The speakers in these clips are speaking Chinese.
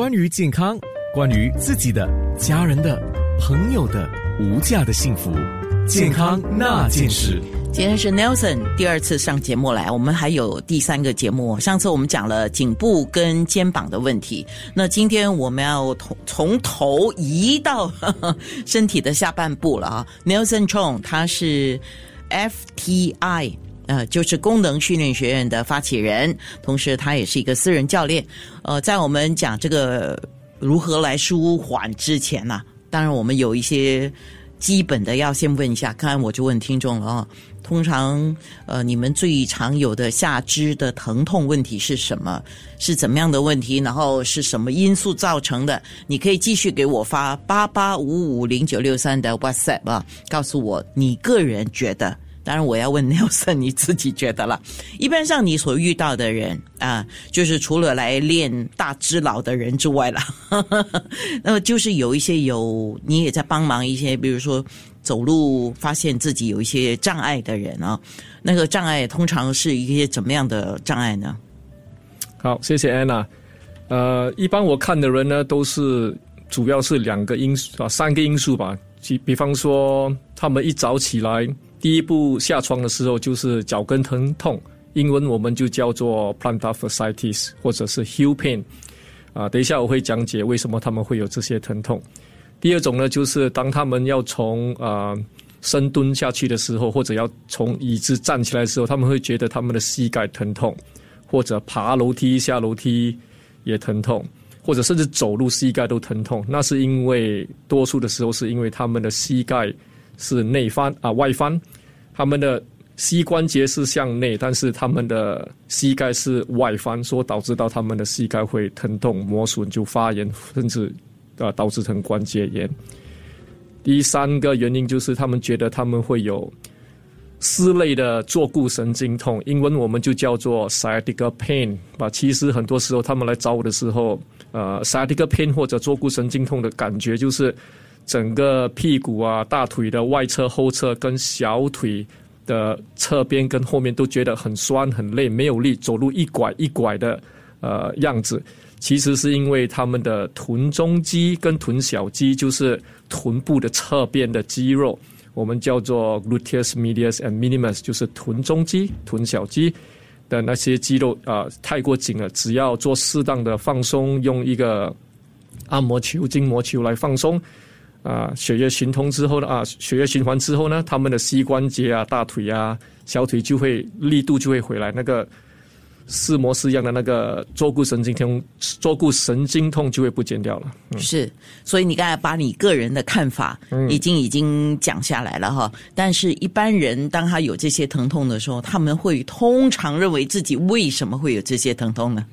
关于健康，关于自己的、家人的、朋友的无价的幸福，健康那件事。今天是 Nelson 第二次上节目来，我们还有第三个节目。上次我们讲了颈部跟肩膀的问题，那今天我们要从从头移到 身体的下半部了啊。Nelson Chong 他是 FTI。呃，就是功能训练学院的发起人，同时他也是一个私人教练。呃，在我们讲这个如何来舒缓之前呢、当然我们有一些基本的要先问一下。刚才我就问听众了啊，通常呃，你们最常有的下肢的疼痛问题是什么？是怎么样的问题？然后是什么因素造成的？你可以继续给我发八八五五零九六三的 WhatsApp 啊，告诉我你个人觉得。当然，我要问 Nelson，你自己觉得了？一般上你所遇到的人啊，就是除了来练大只佬的人之外了，那么就是有一些有你也在帮忙一些，比如说走路发现自己有一些障碍的人啊，那个障碍通常是一些怎么样的障碍呢？好，谢谢安娜。呃，一般我看的人呢，都是主要是两个因素啊，三个因素吧。比比方说，他们一早起来，第一步下床的时候就是脚跟疼痛，英文我们就叫做 plantar fasciitis 或者是 heel pain。啊，等一下我会讲解为什么他们会有这些疼痛。第二种呢，就是当他们要从啊、深蹲下去的时候，或者要从椅子站起来的时候，他们会觉得他们的膝盖疼痛，或者爬楼梯下楼梯也疼痛，或者甚至走路膝盖都疼痛。那是因为多数的时候是因为他们的膝盖是内翻啊外翻，他们的膝关节是向内，但是他们的膝盖是外翻，所导致到他们的膝盖会疼痛、磨损、就发炎，甚至啊导致成关节炎。第三个原因就是他们觉得他们会有撕类的坐骨神经痛，英文我们就叫做 sciatica pain 吧。其实很多时候他们来找我的时候，呃，sciatica pain 或者坐骨神经痛的感觉就是整个屁股啊、大腿的外侧、后侧跟小腿的侧边跟后面都觉得很酸、很累，没有力，走路一拐一拐的呃样子。其实是因为他们的臀中肌跟臀小肌，就是臀部的侧边的肌肉，我们叫做 gluteus medius and minimus，就是臀中肌、臀小肌的那些肌肉啊、太过紧了，只要做适当的放松，用一个按摩球、筋膜球来放松。啊，血液循通之后呢，啊，血液循环之后呢，他们的膝关节啊、大腿啊、小腿就会力度就会回来，那个似模似样的那个坐骨神经痛、坐骨神经痛就会不减掉了。是，所以你刚才把你个人的看法已经已经讲下来了哈。但是，一般人当他有这些疼痛的时候，他们会通常认为自己为什么会有这些疼痛呢？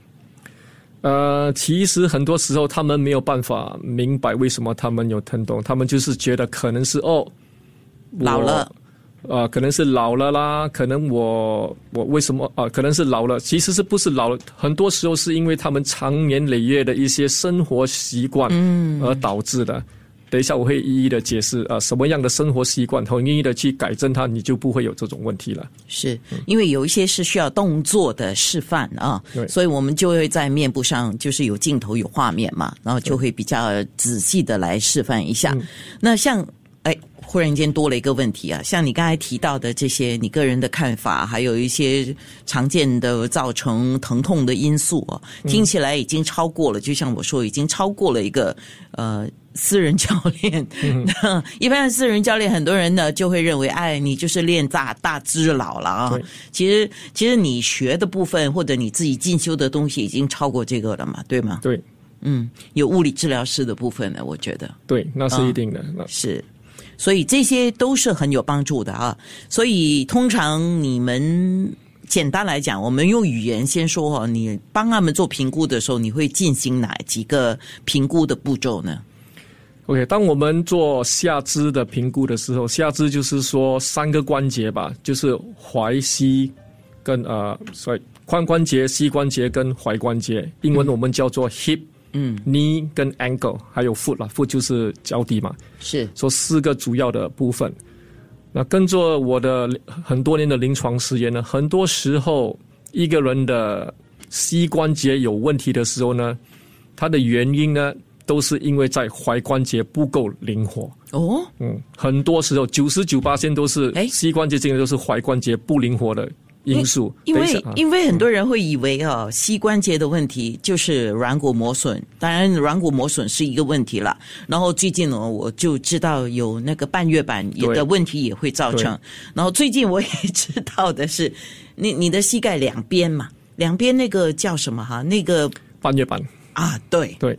呃，其实很多时候他们没有办法明白为什么他们有疼痛，他们就是觉得可能是哦，老了，呃，可能是老了啦，可能我我为什么啊、可能是老了，其实是不是老了？很多时候是因为他们长年累月的一些生活习惯，嗯，而导致的。等一下我会一一的解释啊、什么样的生活习惯，统一的去改正它，你就不会有这种问题了。是因为有一些是需要动作的示范啊，所以我们就会在面部上就是有镜头有画面嘛，然后就会比较仔细的来示范一下。那像哎，忽然间多了一个问题啊，像你刚才提到的这些，你个人的看法，还有一些常见的造成疼痛的因素啊，听起来已经超过了，就像我说，已经超过了一个呃。私人教练，那一般的私人教练，很多人呢就会认为，哎，你就是练大大只佬了啊。其实，其实你学的部分或者你自己进修的东西已经超过这个了嘛，对吗？对嗯，有物理治疗师的部分呢，我觉得。对，那是一定的。那是，所以这些都是很有帮助的啊。所以通常你们简单来讲，我们用语言先说哦，你帮他们做评估的时候，你会进行哪几个评估的步骤呢？OK，当我们做下肢的评估的时候，下肢就是说三个关节吧，就是踝、膝跟呃，所以髋关节、膝关节跟踝关节，英文我们叫做 hip、嗯，knee 跟 ankle，还有 foot 啦，foot 就是脚底嘛，是说四个主要的部分。那跟着我的很多年的临床实验呢，很多时候一个人的膝关节有问题的时候呢，它的原因呢，都是因为在踝关节不够灵活。哦，嗯，很多时候九十九八线都是哎膝关节这个都是踝关节不灵活的因素。因为因为很多人会以为哦，膝关节的问题就是软骨磨损，当然软骨磨损是一个问题了。然后最近呢，我就知道有那个半月板也的问题也会造成。然后最近我也知道的是，你你的膝盖两边嘛，两边那个叫什么哈？那个半月板啊，对对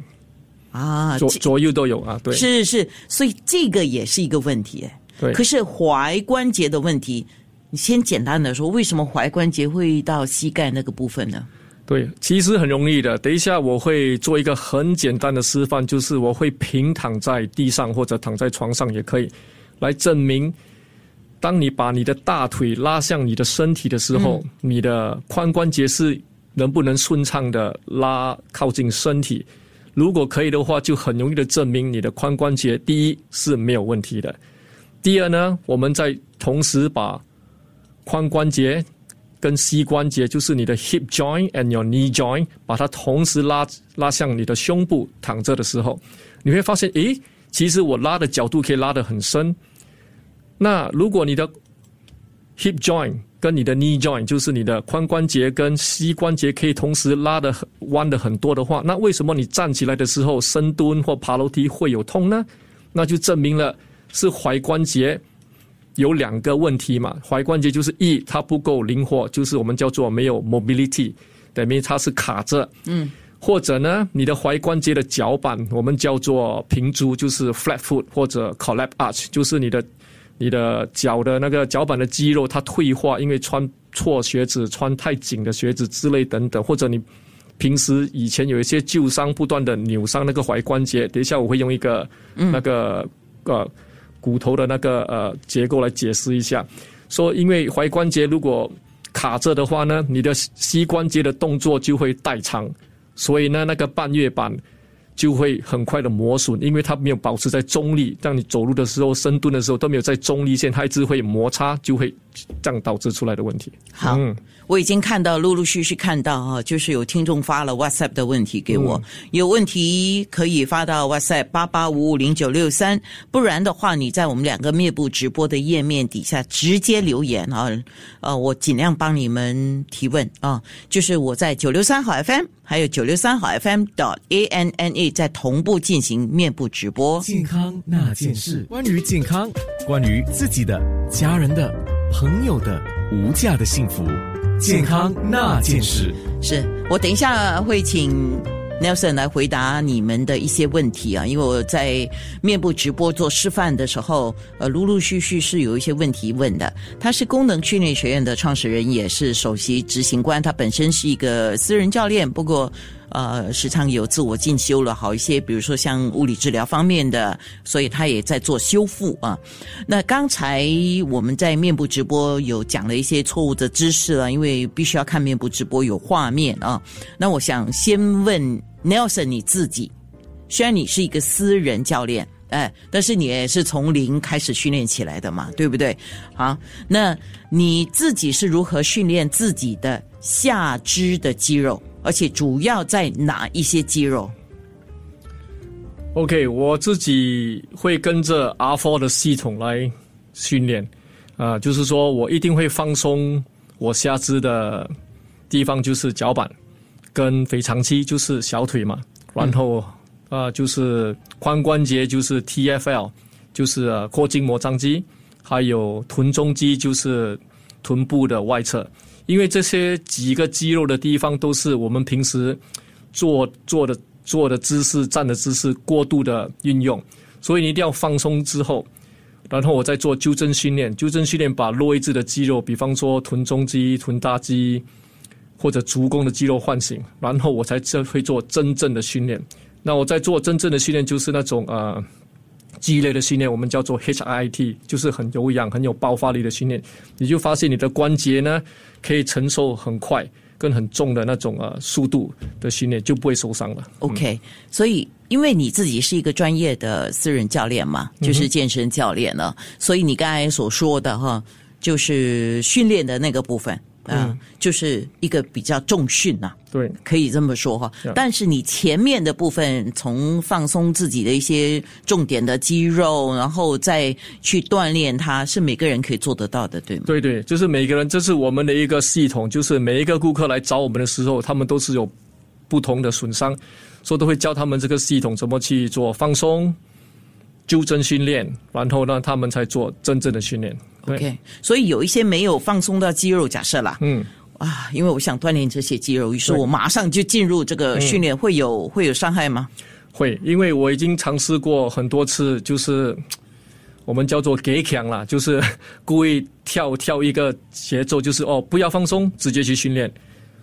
啊，左左右都有啊，对是是，所以这个也是一个问题哎。对可是踝关节的问题，你先简单的说，为什么踝关节会到膝盖那个部分呢？对，其实很容易的。等一下我会做一个很简单的示范，就是我会平躺在地上或者躺在床上也可以，来证明，当你把你的大腿拉向你的身体的时候，你的髋关节是能不能顺畅的拉靠近身体。如果可以的话，就很容易的证明你的髋关节第一是没有问题的，第二呢，我们再同时把髋关节跟膝关节，就是你的 hip joint and your knee joint，把它同时拉拉向你的胸部，躺着的时候，你会发现，诶，其实我拉的角度可以拉得很深。那如果你的 hip joint 跟你的 knee joint，就是你的髋关节跟膝关节可以同时拉的很弯的很多的话，那为什么你站起来的时候深蹲或爬楼梯会有痛呢？那就证明了是踝关节有两个问题嘛。踝关节就是一它不够灵活，就是我们叫做没有 mobility，等于它是卡着。嗯。或者呢，你的踝关节的脚板，我们叫做平足，就是 flat foot 或者 collapse arch，就是你的你的脚的那个脚板的肌肉它退化，因为穿错鞋子、穿太紧的鞋子之类等等，或者你平时以前有一些旧伤，不断的扭伤那个踝关节。等一下我会用一个、那个呃骨头的那个呃结构来解释一下，说因为踝关节如果卡着的话呢，你的膝关节的动作就会代偿，所以呢那个半月板。就会很快的磨损，因为它没有保持在中立，让你走路的时候、深蹲的时候都没有在中立线，它一直会摩擦，就会这样导致出来的问题。好，嗯。我已经看到，陆陆续续看到啊，就是有听众发了 WhatsApp 的问题给我，嗯。有问题可以发到 WhatsApp 八八五五零九六三，不然的话，你在我们两个面部直播的页面底下直接留言啊，呃，我尽量帮你们提问啊，就是我在九六三好 FM 还有九六三好 FM dot A N N E 在同步进行面部直播。健康那件事，关于健康，关于自己的、家人的、朋友的无价的幸福，健康那件事。是我等一下会请 Nelson 来回答你们的一些问题啊，因为我在面部直播做示范的时候，呃，陆陆续续是有一些问题问的。他是功能训练学院的创始人，也是首席执行官，他本身是一个私人教练，不过。呃，时常有自我进修了好一些，比如说像物理治疗方面的，所以他也在做修复啊。那刚才我们在面部直播有讲了一些错误的知识了，因为必须要看面部直播有画面啊。那我想先问 Nelson 你自己，虽然你是一个私人教练，哎，但是你也是从零开始训练起来的嘛，对不对？好，那你自己是如何训练自己的下肢的肌肉？而且主要在哪一些肌肉？OK，我自己会跟着 R4 的系统来训练，啊、就是说我一定会放松我下肢的地方，就是脚板跟腓肠肌，就是小腿嘛，然后啊、就是髋关节，就是 TFL，就是呃阔筋膜张肌，还有臀中肌，就是臀部的外侧。因为这些几个肌肉的地方都是我们平时做做的做的姿势、站的姿势过度的运用，所以你一定要放松之后，然后我再做纠正训练。纠正训练把弱位置的肌肉，比方说臀中肌、臀大肌或者足弓的肌肉唤醒，然后我才真会做真正的训练。那我在做真正的训练，就是那种呃。肌类的训练，我们叫做 HIIT，就是很有氧、很有爆发力的训练。你就发现你的关节呢，可以承受很快跟很重的那种呃速度的训练，就不会受伤了。OK，、所以因为你自己是一个专业的私人教练嘛，就是健身教练了，所以你刚才所说的哈，就是训练的那个部分，啊、就是一个比较重训呐、对可以这么说哈。但是你前面的部分，从放松自己的一些重点的肌肉，然后再去锻炼它，是每个人可以做得到的，对吗？对对，就是每个人，这是我们的一个系统，就是每一个顾客来找我们的时候，他们都是有不同的损伤，所以都会教他们这个系统怎么去做放松、纠正训练，然后让他们才做真正的训练。对。OK，所以有一些没有放松到肌肉，假设啦，嗯，啊，因为我想锻炼这些肌肉，于是我马上就进入这个训练，会有会有伤害吗？会，因为我已经尝试过很多次，就是我们叫做给强啦，就是 故意跳跳一个节奏，就是哦不要放松，直接去训练，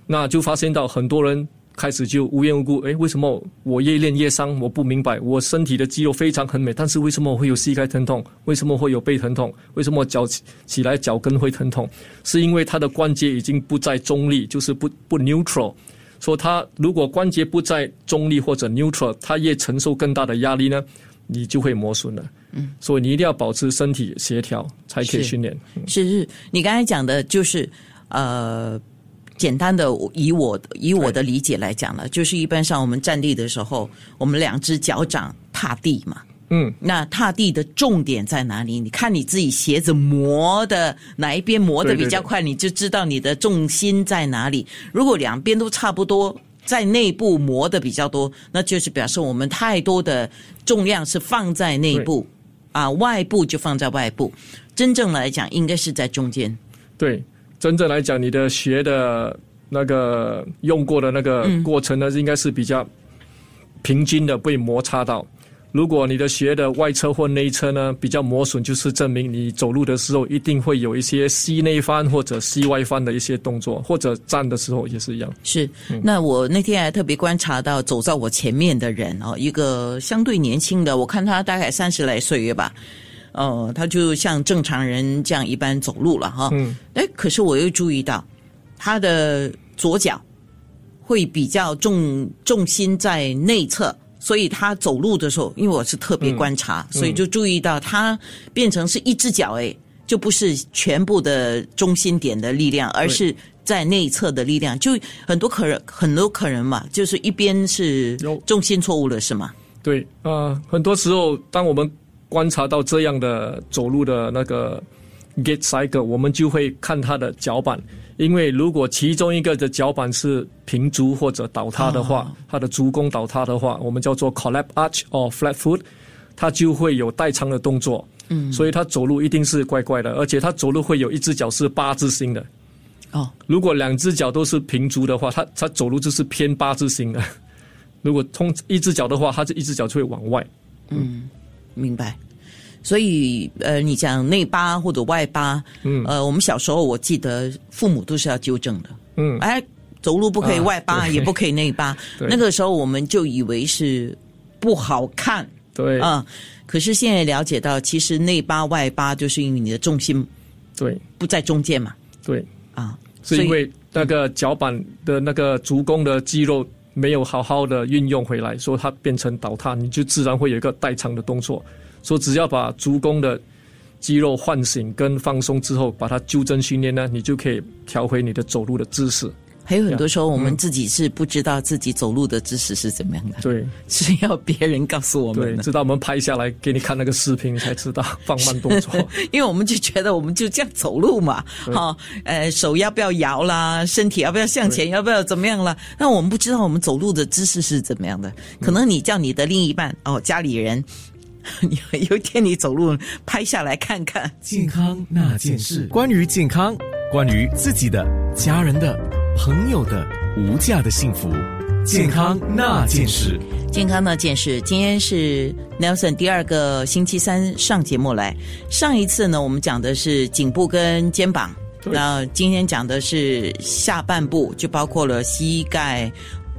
那就发现到很多人开始就无缘无故，诶，为什么我越练越伤？我不明白，我身体的肌肉非常很美，但是为什么我会有膝盖疼痛？为什么会有背疼痛？为什么脚起起来脚跟会疼痛？是因为他的关节已经不再中立，就是不不 neutral。说他如果关节不在中立或者 neutral，他越承受更大的压力呢，你就会磨损了。嗯，所以你一定要保持身体协调，才可以训练。是是，你刚才讲的就是呃，简单的以我以我的理解来讲呢，就是一般上我们站立的时候，我们两只脚掌踏地嘛。嗯，那踏地的重点在哪里？你看你自己鞋子磨的哪一边磨的比较快，你就知道你的重心在哪里。如果两边都差不多，在内部磨的比较多，那就是表示我们太多的重量是放在内部啊，外部就放在外部。真正来讲，应该是在中间。对，真正来讲，你的鞋的那个用过的那个过程呢，应该是比较平均的被摩擦到。如果你的鞋的外侧或内侧呢比较磨损，就是证明你走路的时候一定会有一些膝内翻或者膝外翻的一些动作，或者站的时候也是一样。是，那我那天还特别观察到走在我前面的人哦，一个相对年轻的，我看他大概三十来岁吧，呃，他就像正常人这样一般走路了哈。嗯，哎，可是我又注意到他的左脚会比较重重心在内侧。所以他走路的时候，因为我是特别观察，所以就注意到他变成是一只脚，哎，就不是全部的中心点的力量，而是在内侧的力量。就很多可人，很多可人嘛，就是一边是有重心错误了，是吗？对啊、呃很多时候当我们观察到这样的走路的那个 gait cycle，我们就会看他的脚板，因为如果其中一个的脚板是平足或者倒塌的话，它的足弓倒塌的话，我们叫做 collapse arch or flat foot，它就会有代偿的动作。嗯，所以他走路一定是怪怪的，而且他走路会有一只脚是八字形的。哦，如果两只脚都是平足的话，他他走路就是偏八字形的。如果通一只脚的话，他这一只脚就会往外。明白。所以，呃，你讲内八或者外八，嗯，呃，我们小时候我记得父母都是要纠正的，嗯，哎，走路不可以啊外八，对。也不可以内八。那个时候我们就以为是不好看。对，啊、可是现在了解到，其实内八外八就是因为你的重心对，不在中间嘛，对，啊，是因为那个脚板的那个足弓的肌肉没有好好的运用回来，说它变成倒塌，你就自然会有一个代偿的动作。说只要把足弓的肌肉唤醒跟放松之后，把它纠正训练呢，你就可以调回你的走路的姿势。还有很多时候我们嗯自己是不知道自己走路的姿势是怎么样的，对。是要别人告诉我们对，直到我们拍下来给你看那个视频，才知道放慢动作。因为我们就觉得我们就这样走路嘛，哈、呃，手要不要摇啦，身体要不要向前，要不要怎么样啦？那我们不知道我们走路的姿势是怎么样的。可能你叫你的另一半哦，家里人，有 有一天你走路拍下来看看，健康那件事，关于健康，关于自己的、家人的、朋友的无价的幸福，健康那件事。健康那件事，今天是 Nelson 第二个星期三上节目来。上一次呢，我们讲的是颈部跟肩膀，对那今天讲的是下半部，就包括了膝盖、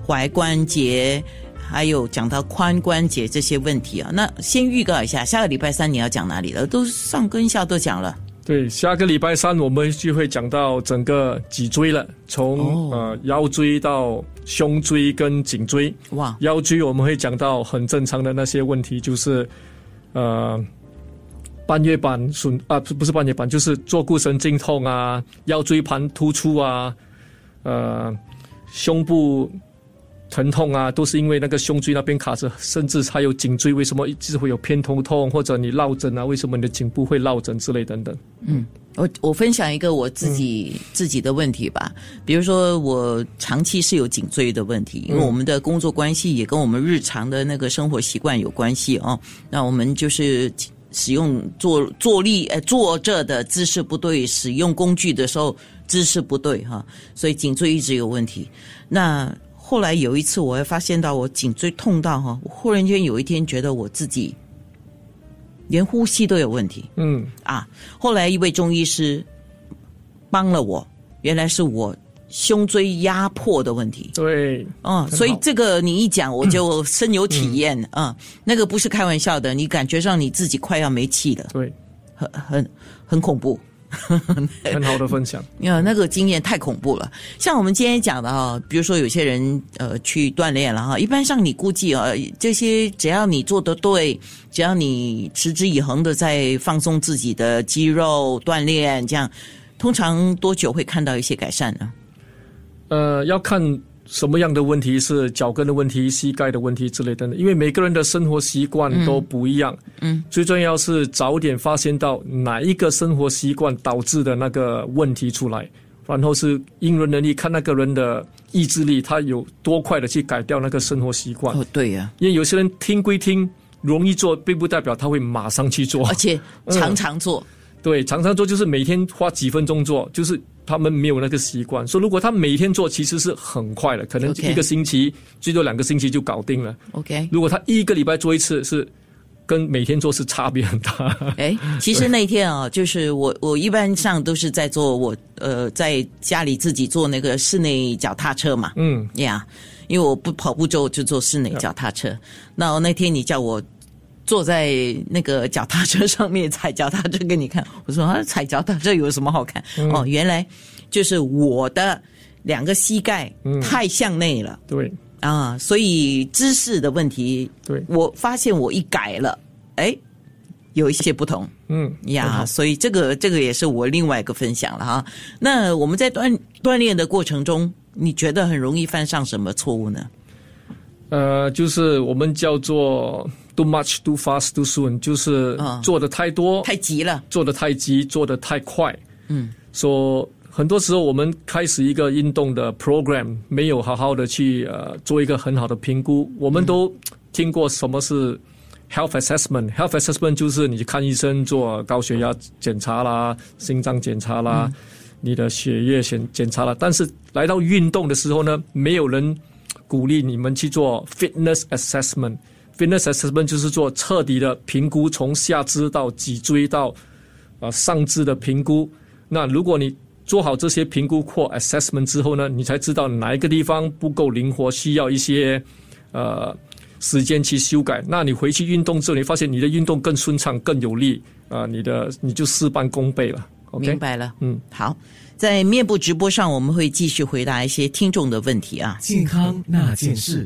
踝关节，还有讲到髋关节这些问题啊。那先预告一下，下个礼拜三你要讲哪里了？都上跟下都讲了。对，下个礼拜三我们就会讲到整个脊椎了，从、哦呃腰椎到胸椎跟颈椎。哇，腰椎我们会讲到很正常的那些问题，就是呃半月板损啊，不不是半月板，就是坐骨神经痛啊，腰椎盘突出啊，呃，胸部疼痛啊，都是因为那个胸椎那边卡着，甚至还有颈椎为什么一直会有偏头痛，或者你落枕啊，为什么你的颈部会落枕之类等等。嗯，我我分享一个我自己、自己的问题吧，比如说我长期是有颈椎的问题，因为我们的工作关系也跟我们日常的那个生活习惯有关系哦。那我们就是使用坐坐立呃坐着的姿势不对，使用工具的时候姿势不对哈，所以颈椎一直有问题。那后来有一次，我会发现到我颈椎痛到哈，我忽然间有一天觉得我自己连呼吸都有问题。嗯啊，后来一位中医师帮了我，原来是我胸椎压迫的问题。对，嗯，所以这个你一讲，我就深有体验啊、嗯那个不是开玩笑的，你感觉上你自己快要没气了，对，很很很恐怖。很好的分享。呀，那个经验太恐怖了。像我们今天讲的哈，比如说有些人呃去锻炼了哈，一般上你估计啊，这些只要你做得对，只要你持之以恒的在放松自己的肌肉锻炼，这样通常多久会看到一些改善呢？呃，要看什么样的问题是脚跟的问题、膝盖的问题之类的，因为每个人的生活习惯都不一样。嗯，最重要是早点发现到哪一个生活习惯导致的那个问题出来，然后是因人能力，看那个人的意志力，他有多快的去改掉那个生活习惯。哦，对呀、因为有些人听归听，容易做，并不代表他会马上去做而。且常常做。对，常常做就是每天花几分钟做，就是他们没有那个习惯。说如果他每天做，其实是很快的，可能一个星期最多两个星期就搞定了。OK，如果他一个礼拜做一次，是跟每天做是差别很大。哎，其实那天啊，就是我我一般上都是在做我呃在家里自己做那个室内脚踏车嘛。嗯，呀因为我不跑步之后就坐室内脚踏车。那那天你叫我坐在那个脚踏车上面踩脚踏车给你看，我说啊，踩脚踏车有什么好看？哦，原来就是我的两个膝盖太向内了、对啊，所以姿势的问题，对，我发现我一改了，哎，有一些不同。嗯呀，所以这个这个也是我另外一个分享了哈。那我们在锻锻炼的过程中，你觉得很容易犯上什么错误呢？呃，就是我们叫做 too much, too fast, too soon，就是嗯做的太多，太急了，做的太急，做的太快。嗯，说很多时候我们开始一个运动的 program，没有好好的去呃做一个很好的评估。我们都听过什么是 health assessment。health assessment 就是你去看医生做高血压检查啦、心脏检查啦、你的血液检检查啦。但是来到运动的时候呢，没有人鼓励你们去做 fitness assessment。Fitness assessment 就是做彻底的评估，从下肢到脊椎到啊上肢的评估。那如果你做好这些评估或 assessment 之后呢，你才知道哪一个地方不够灵活，需要一些呃时间去修改。那你回去运动之后，你发现你的运动更顺畅、更有力啊、你的你就事半功倍了。OK，明白了。嗯，好，在面部直播上，我们会继续回答一些听众的问题啊。健康那件事。